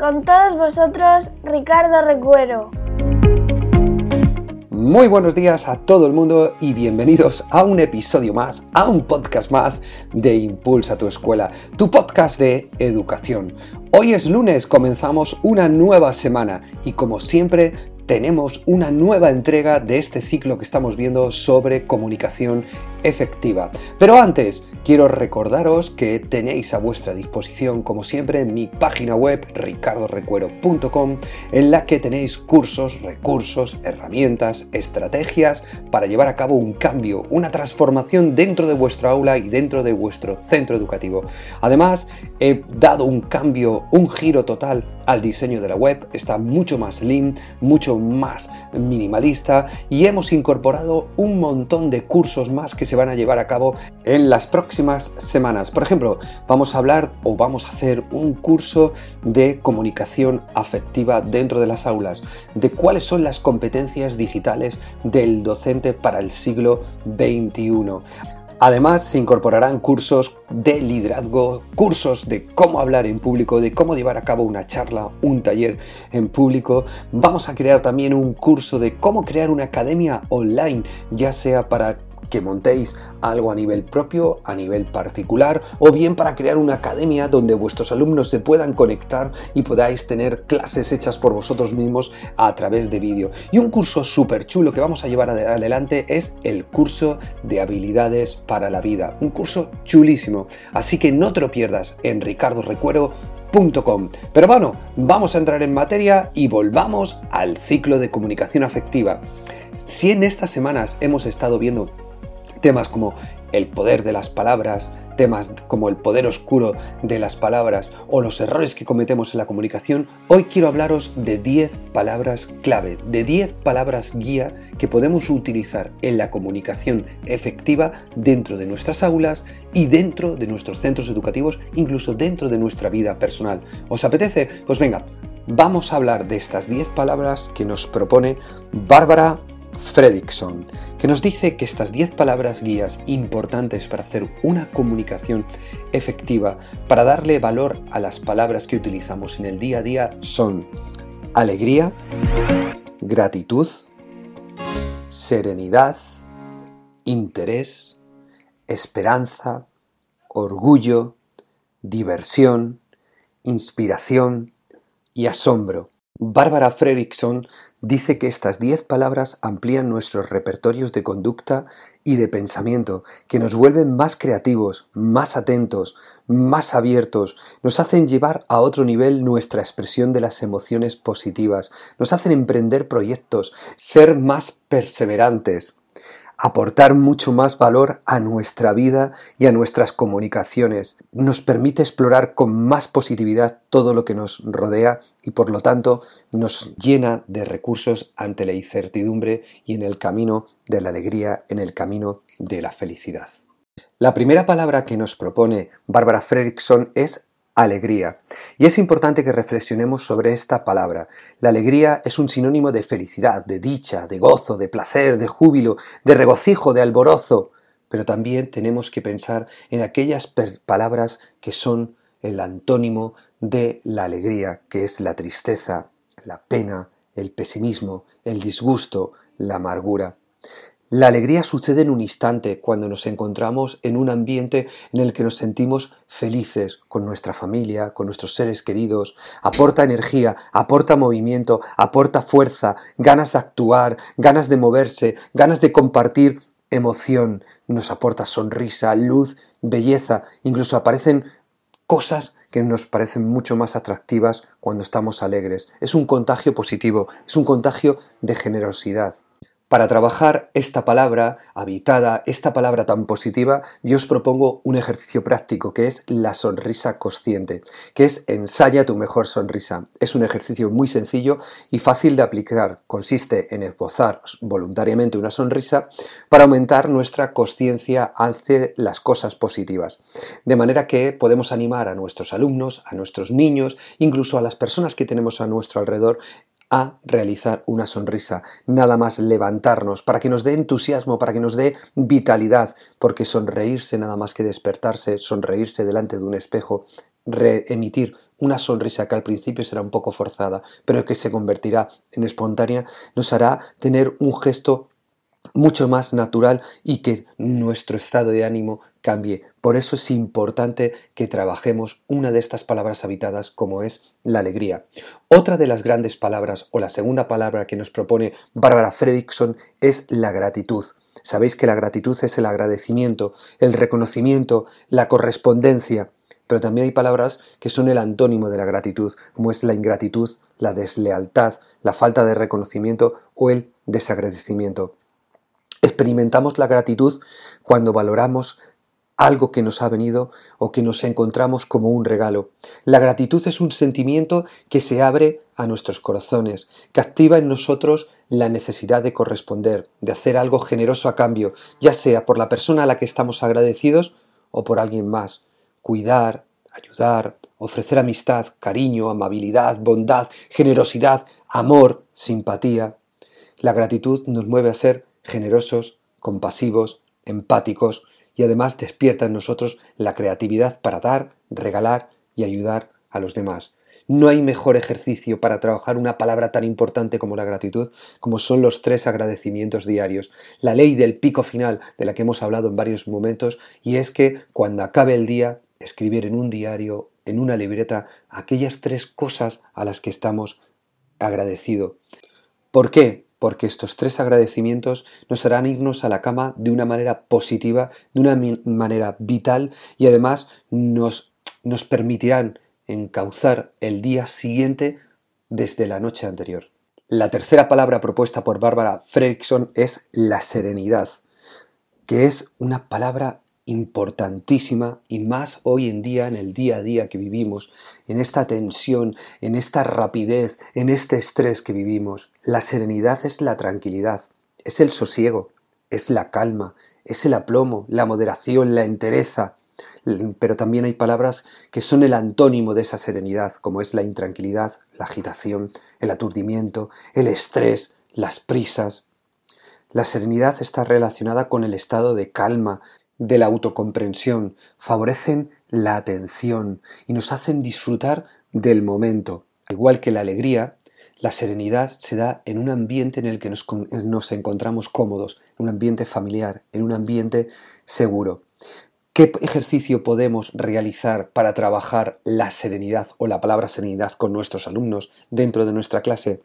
Con todos vosotros, Ricardo Recuero. Muy buenos días a todo el mundo y bienvenidos a un episodio más, a un podcast más de Impulsa tu escuela, tu podcast de educación. Hoy es lunes, comenzamos una nueva semana y como siempre tenemos una nueva entrega de este ciclo que estamos viendo sobre comunicación efectiva. Pero antes, quiero recordaros que tenéis a vuestra disposición, como siempre, mi página web ricardorecuero.com, en la que tenéis cursos, recursos, herramientas, estrategias para llevar a cabo un cambio, una transformación dentro de vuestra aula y dentro de vuestro centro educativo. Además, he dado un cambio, un giro total al diseño de la web, está mucho más lean, mucho más minimalista y hemos incorporado un montón de cursos más que se van a llevar a cabo en las próximas semanas. Por ejemplo, vamos a hablar o vamos a hacer un curso de comunicación afectiva dentro de las aulas, de cuáles son las competencias digitales del docente para el siglo XXI. Además, se incorporarán cursos de liderazgo, cursos de cómo hablar en público, de cómo llevar a cabo una charla, un taller en público. Vamos a crear también un curso de cómo crear una academia online, ya sea para que montéis algo a nivel propio, a nivel particular, o bien para crear una academia donde vuestros alumnos se puedan conectar y podáis tener clases hechas por vosotros mismos a través de vídeo. Y un curso súper chulo que vamos a llevar adelante es el curso de habilidades para la vida. Un curso chulísimo. Así que no te lo pierdas en ricardorecuero.com. Pero bueno, vamos a entrar en materia y volvamos al ciclo de comunicación afectiva. Si en estas semanas hemos estado viendo temas como el poder de las palabras, temas como el poder oscuro de las palabras o los errores que cometemos en la comunicación, hoy quiero hablaros de 10 palabras clave, de 10 palabras guía que podemos utilizar en la comunicación efectiva dentro de nuestras aulas y dentro de nuestros centros educativos, incluso dentro de nuestra vida personal. ¿Os apetece? Pues venga, vamos a hablar de estas 10 palabras que nos propone Bárbara Fredrickson, que nos dice que estas 10 palabras guías importantes para hacer una comunicación efectiva, para darle valor a las palabras que utilizamos en el día a día, son alegría, gratitud, serenidad, interés, esperanza, orgullo, diversión, inspiración y asombro. Bárbara Fredrickson dice que estas diez palabras amplían nuestros repertorios de conducta y de pensamiento, que nos vuelven más creativos, más atentos, más abiertos, nos hacen llevar a otro nivel nuestra expresión de las emociones positivas, nos hacen emprender proyectos, ser más perseverantes, aportar mucho más valor a nuestra vida y a nuestras comunicaciones. Nos permite explorar con más positividad todo lo que nos rodea y por lo tanto nos llena de recursos ante la incertidumbre y en el camino de la alegría, en el camino de la felicidad. La primera palabra que nos propone Bárbara Fredrickson es alegría. Y es importante que reflexionemos sobre esta palabra. La alegría es un sinónimo de felicidad, de dicha, de gozo, de placer, de júbilo, de regocijo, de alborozo. Pero también tenemos que pensar en aquellas palabras que son el antónimo de la alegría, que es la tristeza, la pena, el pesimismo, el disgusto, la amargura. La alegría sucede en un instante cuando nos encontramos en un ambiente en el que nos sentimos felices con nuestra familia, con nuestros seres queridos. Aporta energía, aporta movimiento, aporta fuerza, ganas de actuar, ganas de moverse, ganas de compartir emoción. Nos aporta sonrisa, luz, belleza. Incluso aparecen cosas que nos parecen mucho más atractivas cuando estamos alegres. Es un contagio positivo, es un contagio de generosidad. Para trabajar esta palabra habitada, esta palabra tan positiva, yo os propongo un ejercicio práctico que es la sonrisa consciente, que es ensaya tu mejor sonrisa. Es un ejercicio muy sencillo y fácil de aplicar. Consiste en esbozar voluntariamente una sonrisa para aumentar nuestra conciencia hacia las cosas positivas. De manera que podemos animar a nuestros alumnos, a nuestros niños, incluso a las personas que tenemos a nuestro alrededor a realizar una sonrisa, nada más levantarnos, para que nos dé entusiasmo, para que nos dé vitalidad, porque sonreírse nada más que despertarse, sonreírse delante de un espejo, reemitir una sonrisa que al principio será un poco forzada, pero que se convertirá en espontánea, nos hará tener un gesto mucho más natural y que nuestro estado de ánimo cambie. Por eso es importante que trabajemos una de estas palabras habitadas como es la alegría. Otra de las grandes palabras o la segunda palabra que nos propone Bárbara Fredrickson es la gratitud. Sabéis que la gratitud es el agradecimiento, el reconocimiento, la correspondencia, pero también hay palabras que son el antónimo de la gratitud, como es la ingratitud, la deslealtad, la falta de reconocimiento o el desagradecimiento. Experimentamos la gratitud cuando valoramos algo que nos ha venido o que nos encontramos como un regalo. La gratitud es un sentimiento que se abre a nuestros corazones, que activa en nosotros la necesidad de corresponder, de hacer algo generoso a cambio, ya sea por la persona a la que estamos agradecidos o por alguien más. Cuidar, ayudar, ofrecer amistad, cariño, amabilidad, bondad, generosidad, amor, simpatía. La gratitud nos mueve a ser generosos, compasivos, empáticos y además despierta en nosotros la creatividad para dar, regalar y ayudar a los demás. No hay mejor ejercicio para trabajar una palabra tan importante como la gratitud como son los tres agradecimientos diarios. La ley del pico final de la que hemos hablado en varios momentos y es que cuando acabe el día escribir en un diario, en una libreta, aquellas tres cosas a las que estamos agradecidos. ¿Por qué? Porque estos tres agradecimientos nos harán irnos a la cama de una manera positiva, de una manera vital y además nos, nos permitirán encauzar el día siguiente desde la noche anterior. La tercera palabra propuesta por Bárbara Fredrickson es la serenidad, que es una palabra importantísima y más hoy en día en el día a día que vivimos, en esta tensión, en esta rapidez, en este estrés que vivimos. La serenidad es la tranquilidad, es el sosiego, es la calma, es el aplomo, la moderación, la entereza. Pero también hay palabras que son el antónimo de esa serenidad, como es la intranquilidad, la agitación, el aturdimiento, el estrés, las prisas. La serenidad está relacionada con el estado de calma, de la autocomprensión, favorecen la atención y nos hacen disfrutar del momento. Igual que la alegría, la serenidad se da en un ambiente en el que nos, nos encontramos cómodos, en un ambiente familiar, en un ambiente seguro. ¿Qué ejercicio podemos realizar para trabajar la serenidad o la palabra serenidad con nuestros alumnos dentro de nuestra clase?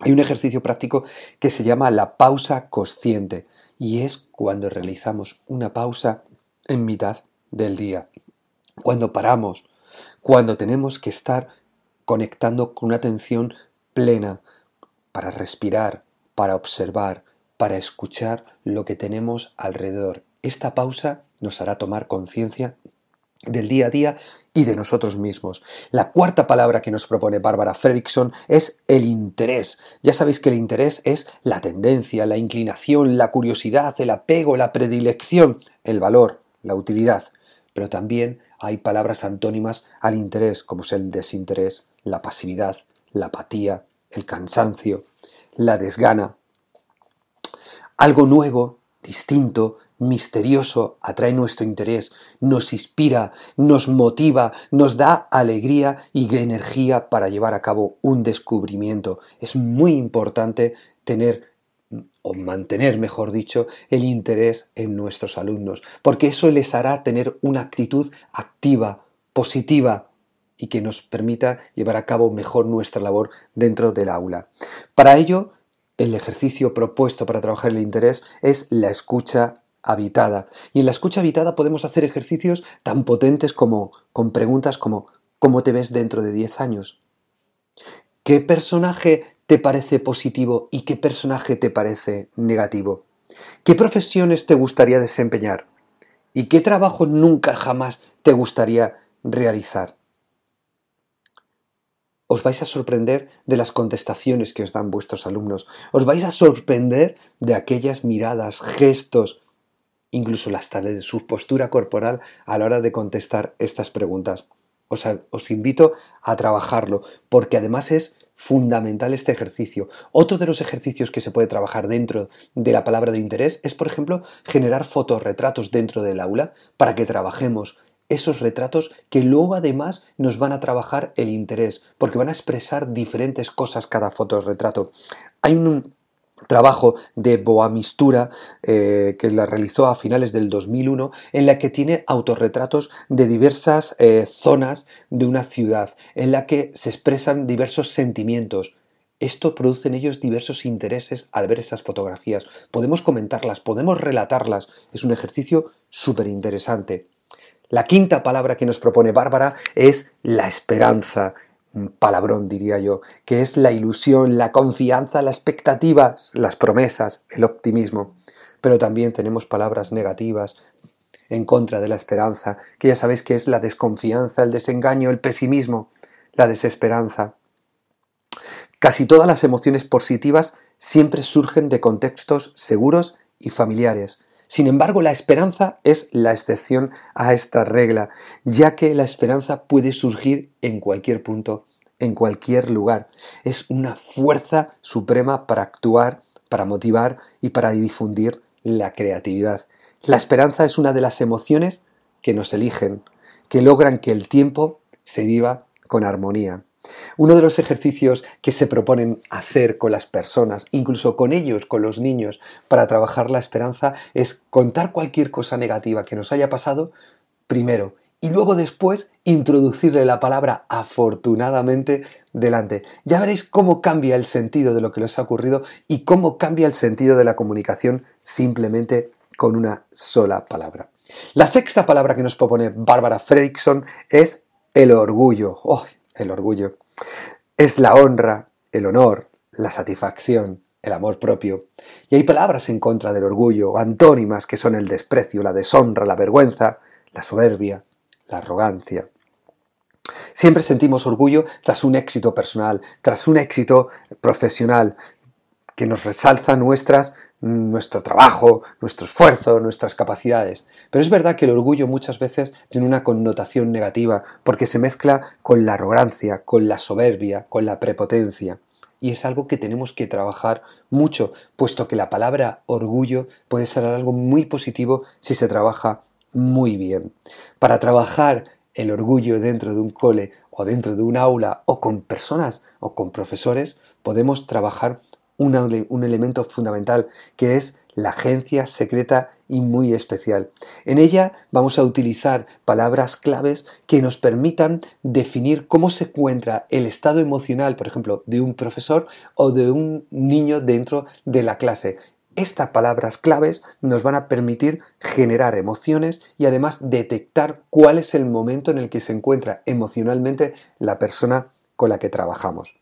Hay un ejercicio práctico que se llama la pausa consciente y es cuando realizamos una pausa en mitad del día, cuando paramos, cuando tenemos que estar conectando con una atención plena para respirar, para observar, para escuchar lo que tenemos alrededor. Esta pausa nos hará tomar conciencia del día a día y de nosotros mismos. La cuarta palabra que nos propone Bárbara Fredrickson es el interés. Ya sabéis que el interés es la tendencia, la inclinación, la curiosidad, el apego, la predilección, el valor, la utilidad. Pero también hay palabras antónimas al interés, como es el desinterés, la pasividad, la apatía, el cansancio, la desgana. Algo nuevo, distinto, misterioso atrae nuestro interés, nos inspira, nos motiva, nos da alegría y energía para llevar a cabo un descubrimiento. Es muy importante tener o mantener, mejor dicho, el interés en nuestros alumnos, porque eso les hará tener una actitud activa, positiva y que nos permita llevar a cabo mejor nuestra labor dentro del aula. Para ello, el ejercicio propuesto para trabajar el interés es la escucha habitada. Y en la escucha habitada podemos hacer ejercicios tan potentes como con preguntas como ¿cómo te ves dentro de 10 años? ¿Qué personaje te parece positivo y qué personaje te parece negativo? ¿Qué profesiones te gustaría desempeñar? ¿Y qué trabajo nunca jamás te gustaría realizar? Os vais a sorprender de las contestaciones que os dan vuestros alumnos. Os vais a sorprender de aquellas miradas, gestos, incluso hasta de su postura corporal a la hora de contestar estas preguntas. Os, os invito a trabajarlo porque además es fundamental este ejercicio. Otro de los ejercicios que se puede trabajar dentro de la palabra de interés es, por ejemplo, generar fotorretratos dentro del aula para que trabajemos esos retratos que luego además nos van a trabajar el interés, porque van a expresar diferentes cosas cada fotorretrato. Hay un, trabajo de Boamistura eh, que la realizó a finales del 2001 en la que tiene autorretratos de diversas eh, zonas de una ciudad en la que se expresan diversos sentimientos esto produce en ellos diversos intereses al ver esas fotografías. Podemos comentarlas, podemos relatarlas. Es un ejercicio súper interesante. La quinta palabra que nos propone Bárbara es la esperanza palabrón diría yo, que es la ilusión, la confianza, las expectativas, las promesas, el optimismo. Pero también tenemos palabras negativas en contra de la esperanza, que ya sabéis que es la desconfianza, el desengaño, el pesimismo, la desesperanza. Casi todas las emociones positivas siempre surgen de contextos seguros y familiares. Sin embargo, la esperanza es la excepción a esta regla, ya que la esperanza puede surgir en cualquier punto, en cualquier lugar. Es una fuerza suprema para actuar, para motivar y para difundir la creatividad. La esperanza es una de las emociones que nos eligen, que logran que el tiempo se viva con armonía. Uno de los ejercicios que se proponen hacer con las personas, incluso con ellos, con los niños, para trabajar la esperanza, es contar cualquier cosa negativa que nos haya pasado primero y luego después introducirle la palabra afortunadamente delante. Ya veréis cómo cambia el sentido de lo que les ha ocurrido y cómo cambia el sentido de la comunicación simplemente con una sola palabra. La sexta palabra que nos propone Bárbara Fredrickson es el orgullo. ¡Oh! El orgullo. Es la honra, el honor, la satisfacción, el amor propio. Y hay palabras en contra del orgullo, antónimas que son el desprecio, la deshonra, la vergüenza, la soberbia, la arrogancia. Siempre sentimos orgullo tras un éxito personal, tras un éxito profesional, que nos resalza nuestras nuestro trabajo, nuestro esfuerzo, nuestras capacidades. Pero es verdad que el orgullo muchas veces tiene una connotación negativa porque se mezcla con la arrogancia, con la soberbia, con la prepotencia. Y es algo que tenemos que trabajar mucho, puesto que la palabra orgullo puede ser algo muy positivo si se trabaja muy bien. Para trabajar el orgullo dentro de un cole o dentro de un aula o con personas o con profesores, podemos trabajar un elemento fundamental que es la agencia secreta y muy especial. En ella vamos a utilizar palabras claves que nos permitan definir cómo se encuentra el estado emocional, por ejemplo, de un profesor o de un niño dentro de la clase. Estas palabras claves nos van a permitir generar emociones y además detectar cuál es el momento en el que se encuentra emocionalmente la persona con la que trabajamos.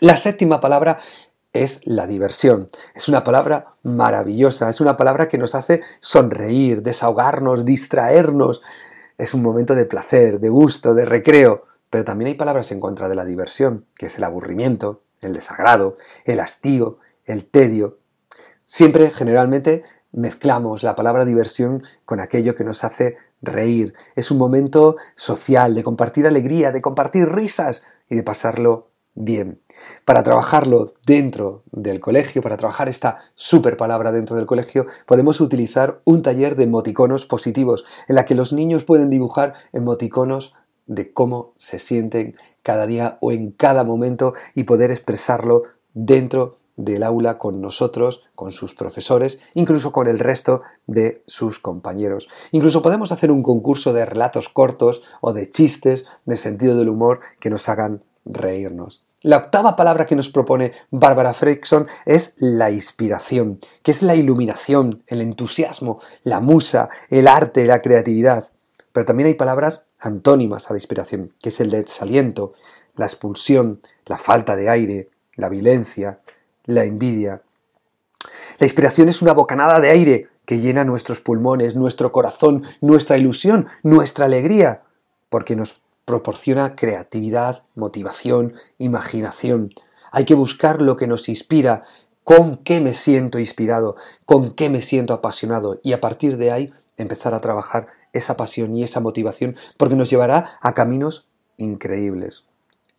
La séptima palabra es la diversión. Es una palabra maravillosa, es una palabra que nos hace sonreír, desahogarnos, distraernos. Es un momento de placer, de gusto, de recreo. Pero también hay palabras en contra de la diversión, que es el aburrimiento, el desagrado, el hastío, el tedio. Siempre, generalmente, mezclamos la palabra diversión con aquello que nos hace reír. Es un momento social, de compartir alegría, de compartir risas y de pasarlo bien. Para trabajarlo dentro del colegio, para trabajar esta super palabra dentro del colegio, podemos utilizar un taller de emoticonos positivos, en la que los niños pueden dibujar emoticonos de cómo se sienten cada día o en cada momento y poder expresarlo dentro del aula con nosotros, con sus profesores, incluso con el resto de sus compañeros. Incluso podemos hacer un concurso de relatos cortos o de chistes de sentido del humor que nos hagan reírnos. La octava palabra que nos propone Bárbara Fredrickson es la inspiración, que es la iluminación, el entusiasmo, la musa, el arte, la creatividad. Pero también hay palabras antónimas a la inspiración, que es el desaliento, la expulsión, la falta de aire, la violencia, la envidia. La inspiración es una bocanada de aire que llena nuestros pulmones, nuestro corazón, nuestra ilusión, nuestra alegría, porque nos proporciona creatividad, motivación, imaginación. Hay que buscar lo que nos inspira, con qué me siento inspirado, con qué me siento apasionado y a partir de ahí empezar a trabajar esa pasión y esa motivación porque nos llevará a caminos increíbles.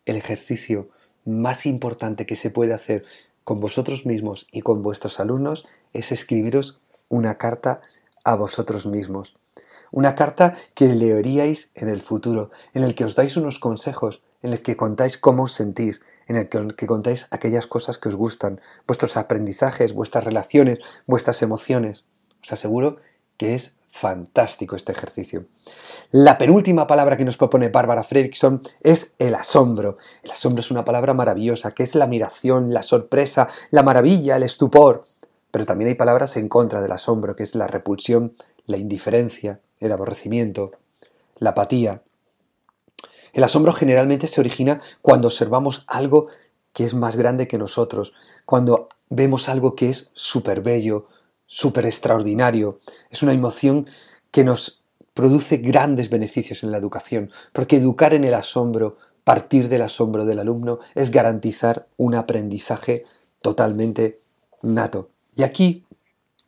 El ejercicio más importante que se puede hacer con vosotros mismos y con vuestros alumnos es escribiros una carta a vosotros mismos. Una carta que leeríais en el futuro, en el que os dais unos consejos, en el que contáis cómo os sentís, en el que, contáis aquellas cosas que os gustan, vuestros aprendizajes, vuestras relaciones, vuestras emociones. Os aseguro que es fantástico este ejercicio. La penúltima palabra que nos propone Bárbara Fredrickson es el asombro. El asombro es una palabra maravillosa, que es la admiración, la sorpresa, la maravilla, el estupor. Pero también hay palabras en contra del asombro, que es la repulsión, la indiferencia, el aborrecimiento, la apatía, el asombro generalmente se origina cuando observamos algo que es más grande que nosotros, cuando vemos algo que es súper bello, súper extraordinario. Es una emoción que nos produce grandes beneficios en la educación, porque educar en el asombro, partir del asombro del alumno, es garantizar un aprendizaje totalmente nato. Y aquí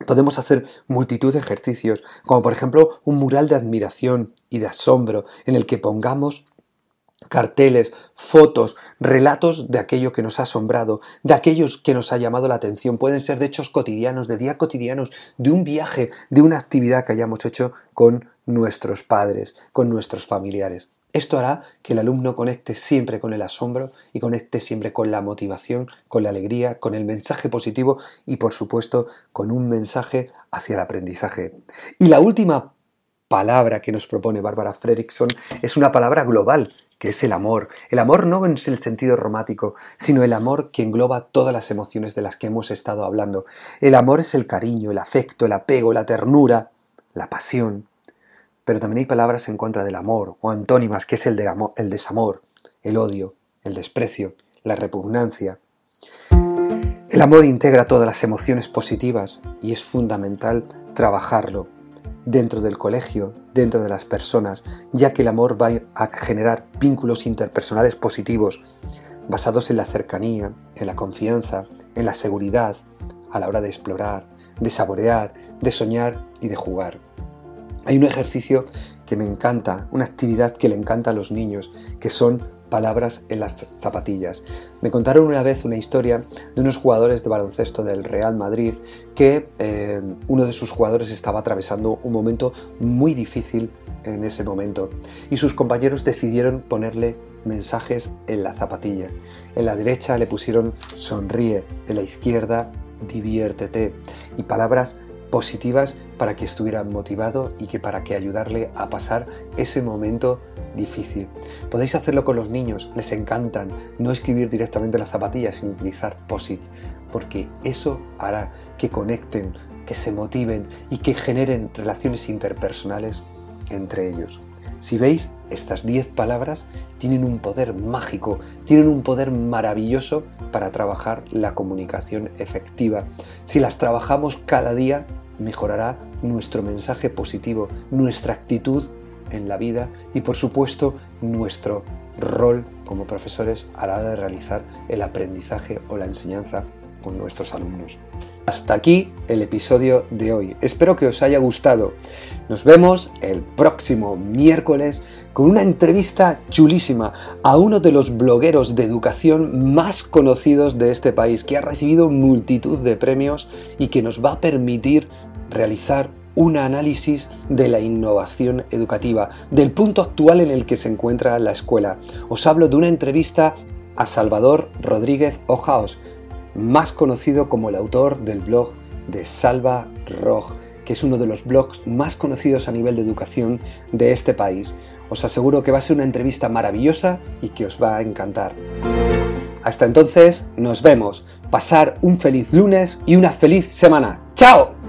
podemos hacer multitud de ejercicios, como por ejemplo un mural de admiración y de asombro, en el que pongamos carteles, fotos, relatos de aquello que nos ha asombrado, de aquellos que nos ha llamado la atención. Pueden ser de hechos cotidianos, de días cotidianos, de un viaje, de una actividad que hayamos hecho con nuestros padres, con nuestros familiares. Esto hará que el alumno conecte siempre con el asombro y conecte siempre con la motivación, con la alegría, con el mensaje positivo y por supuesto con un mensaje hacia el aprendizaje. Y la última palabra que nos propone Bárbara Fredrickson es una palabra global que es el amor. El amor no en el sentido romántico, sino el amor que engloba todas las emociones de las que hemos estado hablando. El amor es el cariño, el afecto, el apego, la ternura, la pasión. Pero también hay palabras en contra del amor, o antónimas, que es el, el desamor, el odio, el desprecio, la repugnancia. El amor integra todas las emociones positivas y es fundamental trabajarlo dentro del colegio, dentro de las personas, ya que el amor va a generar vínculos interpersonales positivos, basados en la cercanía, en la confianza, en la seguridad, a la hora de explorar, de saborear, de soñar y de jugar. Hay un ejercicio que me encanta, una actividad que le encanta a los niños, que son palabras en las zapatillas. Me contaron una vez una historia de unos jugadores de baloncesto del Real Madrid que eh, uno de sus jugadores estaba atravesando un momento muy difícil en ese momento y sus compañeros decidieron ponerle mensajes en la zapatilla. En la derecha le pusieron sonríe, en la izquierda diviértete y palabras positivas para que estuviera motivado y que para que ayudarle a pasar ese momento difícil. Podéis hacerlo con los niños, les encantan no escribir directamente las zapatillas, sino utilizar posits, porque eso hará que conecten, que se motiven y que generen relaciones interpersonales entre ellos. Si veis, estas 10 palabras tienen un poder mágico, tienen un poder maravilloso para trabajar la comunicación efectiva. Si las trabajamos cada día, mejorará nuestro mensaje positivo, nuestra actitud en la vida y por supuesto nuestro rol como profesores a la hora de realizar el aprendizaje o la enseñanza con nuestros alumnos. Hasta aquí el episodio de hoy. Espero que os haya gustado. Nos vemos el próximo miércoles con una entrevista chulísima a uno de los blogueros de educación más conocidos de este país, que ha recibido multitud de premios y que nos va a permitir realizar un análisis de la innovación educativa, del punto actual en el que se encuentra la escuela. Os hablo de una entrevista a Salvador Rodríguez Ojaos, más conocido como el autor del blog de Salva Roj, que es uno de los blogs más conocidos a nivel de educación de este país. Os aseguro que va a ser una entrevista maravillosa y que os va a encantar. Hasta entonces, nos vemos. Pasar un feliz lunes y una feliz semana. ¡Chao!